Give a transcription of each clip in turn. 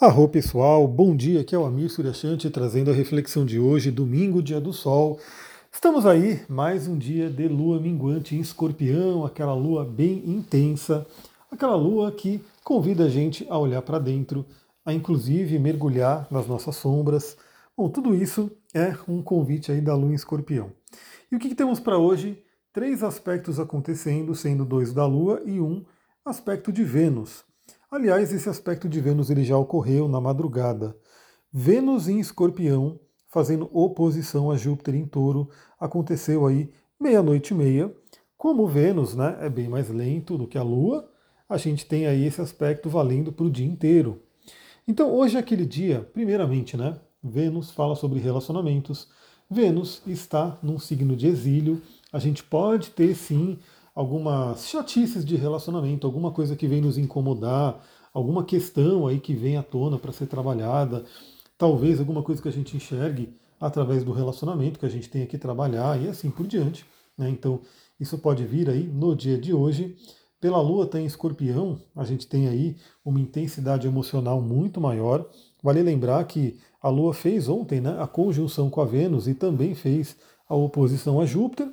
Arro pessoal, bom dia, aqui é o Amir Suryashanti trazendo a reflexão de hoje, domingo, dia do sol. Estamos aí, mais um dia de lua minguante em escorpião, aquela lua bem intensa, aquela lua que convida a gente a olhar para dentro, a inclusive mergulhar nas nossas sombras. Bom, tudo isso é um convite aí da lua em escorpião. E o que, que temos para hoje? Três aspectos acontecendo, sendo dois da lua e um aspecto de Vênus. Aliás, esse aspecto de Vênus ele já ocorreu na madrugada. Vênus em Escorpião, fazendo oposição a Júpiter em Touro, aconteceu aí meia-noite e meia. Como Vênus né, é bem mais lento do que a Lua, a gente tem aí esse aspecto valendo para o dia inteiro. Então hoje é aquele dia, primeiramente, né? Vênus fala sobre relacionamentos. Vênus está num signo de exílio. A gente pode ter sim algumas chatices de relacionamento, alguma coisa que vem nos incomodar, alguma questão aí que vem à tona para ser trabalhada, talvez alguma coisa que a gente enxergue através do relacionamento que a gente tenha que trabalhar e assim por diante. Né? Então, isso pode vir aí no dia de hoje. Pela Lua está em escorpião, a gente tem aí uma intensidade emocional muito maior. Vale lembrar que a Lua fez ontem né, a conjunção com a Vênus e também fez a oposição a Júpiter.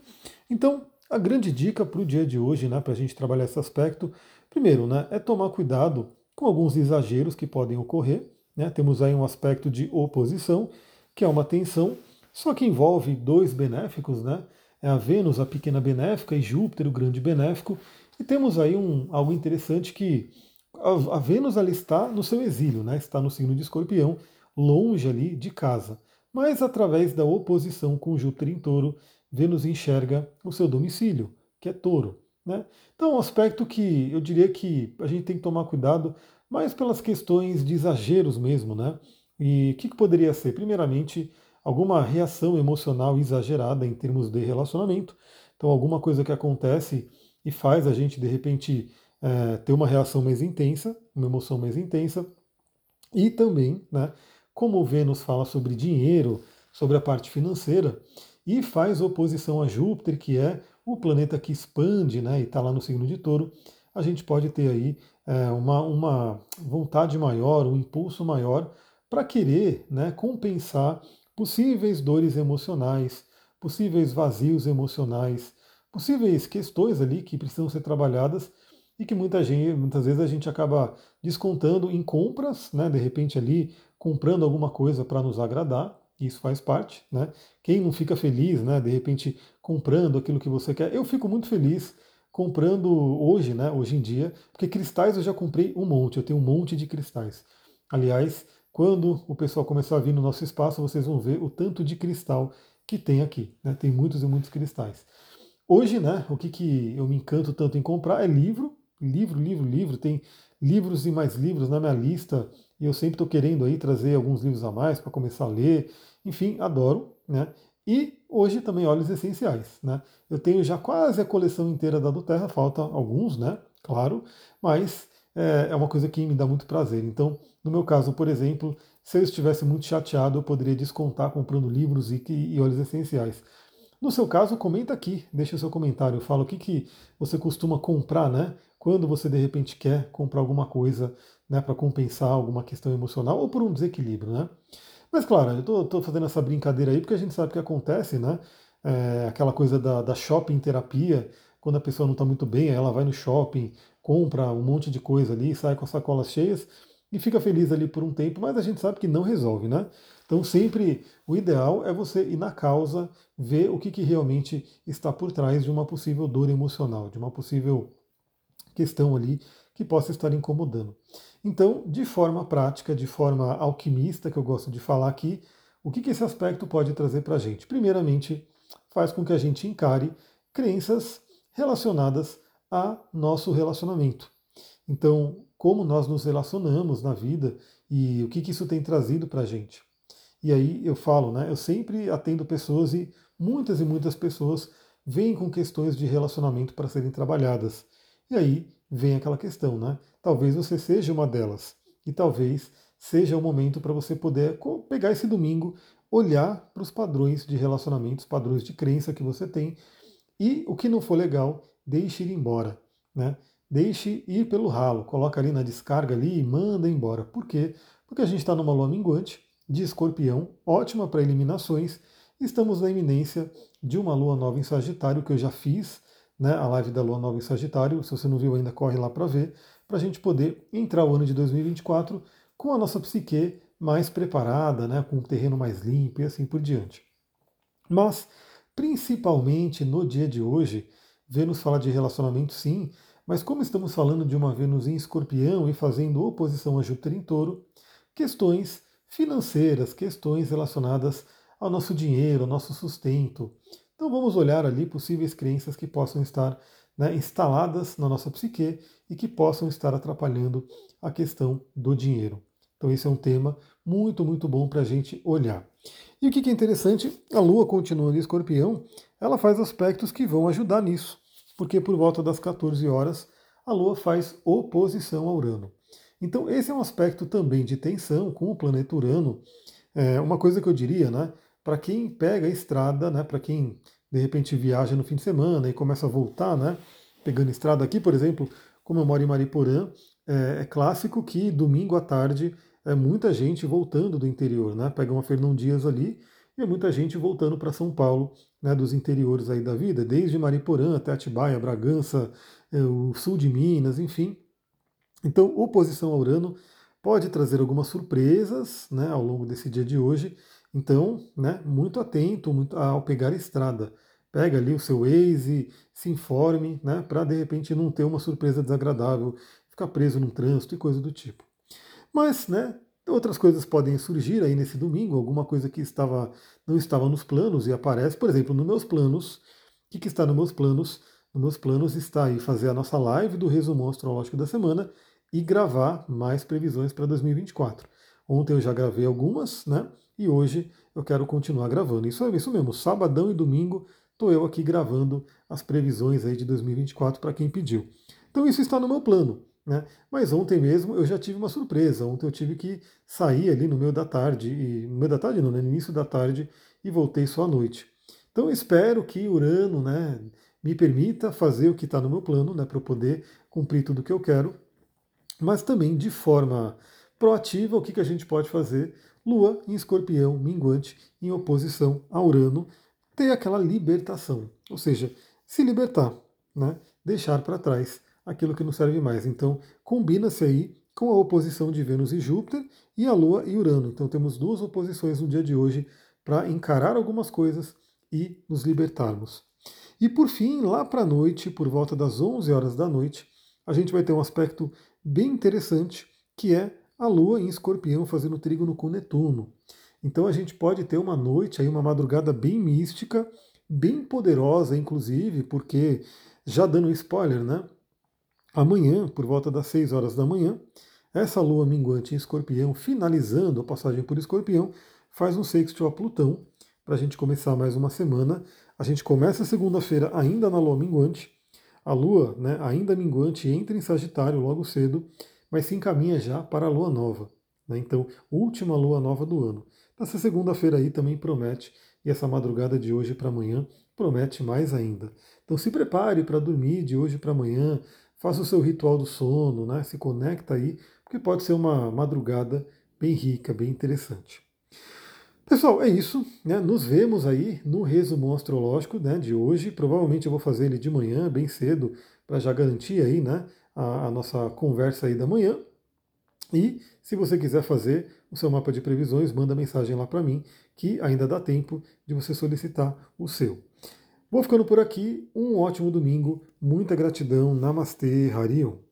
Então, a grande dica para o dia de hoje, né, para a gente trabalhar esse aspecto, primeiro, né, é tomar cuidado com alguns exageros que podem ocorrer. Né? Temos aí um aspecto de oposição, que é uma tensão, só que envolve dois benéficos, né? É a Vênus, a pequena benéfica, e Júpiter, o grande benéfico. E temos aí um, algo interessante que a, a Vênus ali está no seu exílio, né? está no signo de escorpião, longe ali de casa. Mas através da oposição com Júpiter em touro, Vênus enxerga o seu domicílio, que é touro. Né? Então, um aspecto que eu diria que a gente tem que tomar cuidado mais pelas questões de exageros mesmo. Né? E o que, que poderia ser? Primeiramente, alguma reação emocional exagerada em termos de relacionamento. Então, alguma coisa que acontece e faz a gente, de repente, é, ter uma reação mais intensa, uma emoção mais intensa. E também, né, como o Vênus fala sobre dinheiro, sobre a parte financeira, e faz oposição a Júpiter, que é o planeta que expande né, e está lá no signo de touro, a gente pode ter aí é, uma, uma vontade maior, um impulso maior para querer né, compensar possíveis dores emocionais, possíveis vazios emocionais, possíveis questões ali que precisam ser trabalhadas e que muita gente, muitas vezes a gente acaba descontando em compras, né, de repente ali comprando alguma coisa para nos agradar, isso faz parte, né? Quem não fica feliz, né? De repente comprando aquilo que você quer. Eu fico muito feliz comprando hoje, né? Hoje em dia, porque cristais eu já comprei um monte. Eu tenho um monte de cristais. Aliás, quando o pessoal começar a vir no nosso espaço, vocês vão ver o tanto de cristal que tem aqui. Né? Tem muitos e muitos cristais. Hoje, né? O que, que eu me encanto tanto em comprar é livro, livro, livro, livro. Tem livros e mais livros na minha lista e eu sempre estou querendo aí trazer alguns livros a mais para começar a ler. Enfim, adoro, né? E hoje também óleos essenciais, né? Eu tenho já quase a coleção inteira da do Terra, falta alguns, né? Claro, mas é, é uma coisa que me dá muito prazer. Então, no meu caso, por exemplo, se eu estivesse muito chateado, eu poderia descontar comprando livros e, e óleos essenciais. No seu caso, comenta aqui, deixa o seu comentário, fala o que, que você costuma comprar, né? Quando você de repente quer comprar alguma coisa né, para compensar alguma questão emocional ou por um desequilíbrio, né? Mas claro, eu estou fazendo essa brincadeira aí porque a gente sabe que acontece, né? É, aquela coisa da, da shopping terapia, quando a pessoa não está muito bem, ela vai no shopping, compra um monte de coisa ali, sai com as sacolas cheias e fica feliz ali por um tempo, mas a gente sabe que não resolve, né? Então sempre o ideal é você ir na causa, ver o que, que realmente está por trás de uma possível dor emocional, de uma possível questão ali que possa estar incomodando. Então, de forma prática, de forma alquimista, que eu gosto de falar aqui, o que, que esse aspecto pode trazer para a gente? Primeiramente, faz com que a gente encare crenças relacionadas a nosso relacionamento. Então, como nós nos relacionamos na vida e o que, que isso tem trazido para a gente. E aí eu falo, né? Eu sempre atendo pessoas e muitas e muitas pessoas vêm com questões de relacionamento para serem trabalhadas. E aí vem aquela questão, né? Talvez você seja uma delas. E talvez seja o momento para você poder pegar esse domingo, olhar para os padrões de relacionamentos, padrões de crença que você tem. E o que não for legal, deixe ir embora. Né? deixe ir pelo ralo, coloca ali na descarga ali e manda embora. Por quê? Porque a gente está numa lua minguante de escorpião, ótima para eliminações. Estamos na iminência de uma lua nova em Sagitário, que eu já fiz, né, a live da lua nova em Sagitário. Se você não viu ainda, corre lá para ver, para a gente poder entrar o ano de 2024 com a nossa psique mais preparada, né, com um terreno mais limpo e assim por diante. Mas, principalmente no dia de hoje, Vênus fala de relacionamento sim, mas como estamos falando de uma Vênus em escorpião e fazendo oposição a Júpiter em touro, questões financeiras, questões relacionadas ao nosso dinheiro, ao nosso sustento. Então vamos olhar ali possíveis crenças que possam estar né, instaladas na nossa psique e que possam estar atrapalhando a questão do dinheiro. Então esse é um tema muito, muito bom para a gente olhar. E o que é interessante, a Lua continua no escorpião, ela faz aspectos que vão ajudar nisso, porque por volta das 14 horas a Lua faz oposição a Urano. Então esse é um aspecto também de tensão com o planeta Urano. É uma coisa que eu diria, né? Para quem pega a estrada, né? Para quem de repente viaja no fim de semana e começa a voltar, né? Pegando estrada aqui, por exemplo, como eu moro em Mariporã, é, é clássico que domingo à tarde é muita gente voltando do interior, né? Pega uma Fernão Dias ali e é muita gente voltando para São Paulo, né? Dos interiores aí da vida, desde Mariporã até Atibaia, Bragança, é, o sul de Minas, enfim. Então, oposição a Urano pode trazer algumas surpresas, né? Ao longo desse dia de hoje. Então, né? Muito atento muito ao pegar a estrada. Pega ali o seu Waze, se informe, né? Para de repente não ter uma surpresa desagradável, ficar preso num trânsito e coisa do tipo. Mas, né, outras coisas podem surgir aí nesse domingo, alguma coisa que estava não estava nos planos e aparece, por exemplo, nos meus planos. O que, que está nos meus planos? Nos meus planos está aí fazer a nossa live do resumo astrológico da semana e gravar mais previsões para 2024. Ontem eu já gravei algumas, né? E hoje eu quero continuar gravando. Isso é isso mesmo, sabadão e domingo estou eu aqui gravando as previsões aí de 2024 para quem pediu. Então isso está no meu plano. Né? Mas ontem mesmo eu já tive uma surpresa. Ontem eu tive que sair ali no meio da tarde, e, no meio da tarde não, né? no início da tarde, e voltei só à noite. Então espero que Urano né, me permita fazer o que está no meu plano, né, para eu poder cumprir tudo o que eu quero, mas também de forma proativa, o que, que a gente pode fazer? Lua em escorpião, minguante, em oposição a Urano, ter aquela libertação, ou seja, se libertar, né, deixar para trás aquilo que não serve mais. Então, combina-se aí com a oposição de Vênus e Júpiter e a Lua e Urano. Então, temos duas oposições no dia de hoje para encarar algumas coisas e nos libertarmos. E por fim, lá para a noite, por volta das 11 horas da noite, a gente vai ter um aspecto bem interessante, que é a Lua em Escorpião fazendo trígono com Netuno. Então a gente pode ter uma noite aí, uma madrugada bem mística, bem poderosa, inclusive, porque já dando um spoiler, né? Amanhã, por volta das 6 horas da manhã, essa lua minguante em escorpião, finalizando a passagem por escorpião, faz um sextil a Plutão, para a gente começar mais uma semana. A gente começa segunda-feira ainda na lua minguante, a lua né, ainda minguante entra em Sagitário logo cedo, mas se encaminha já para a lua nova. Né? Então, última lua nova do ano. Essa segunda-feira aí também promete, e essa madrugada de hoje para amanhã promete mais ainda. Então se prepare para dormir de hoje para amanhã, faça o seu ritual do sono, né? se conecta aí, porque pode ser uma madrugada bem rica, bem interessante. Pessoal, é isso. Né? Nos vemos aí no resumo astrológico né, de hoje. Provavelmente eu vou fazer ele de manhã, bem cedo, para já garantir aí, né, a, a nossa conversa aí da manhã. E se você quiser fazer o seu mapa de previsões, manda mensagem lá para mim, que ainda dá tempo de você solicitar o seu. Vou ficando por aqui. Um ótimo domingo. Muita gratidão. Namastê, Harion.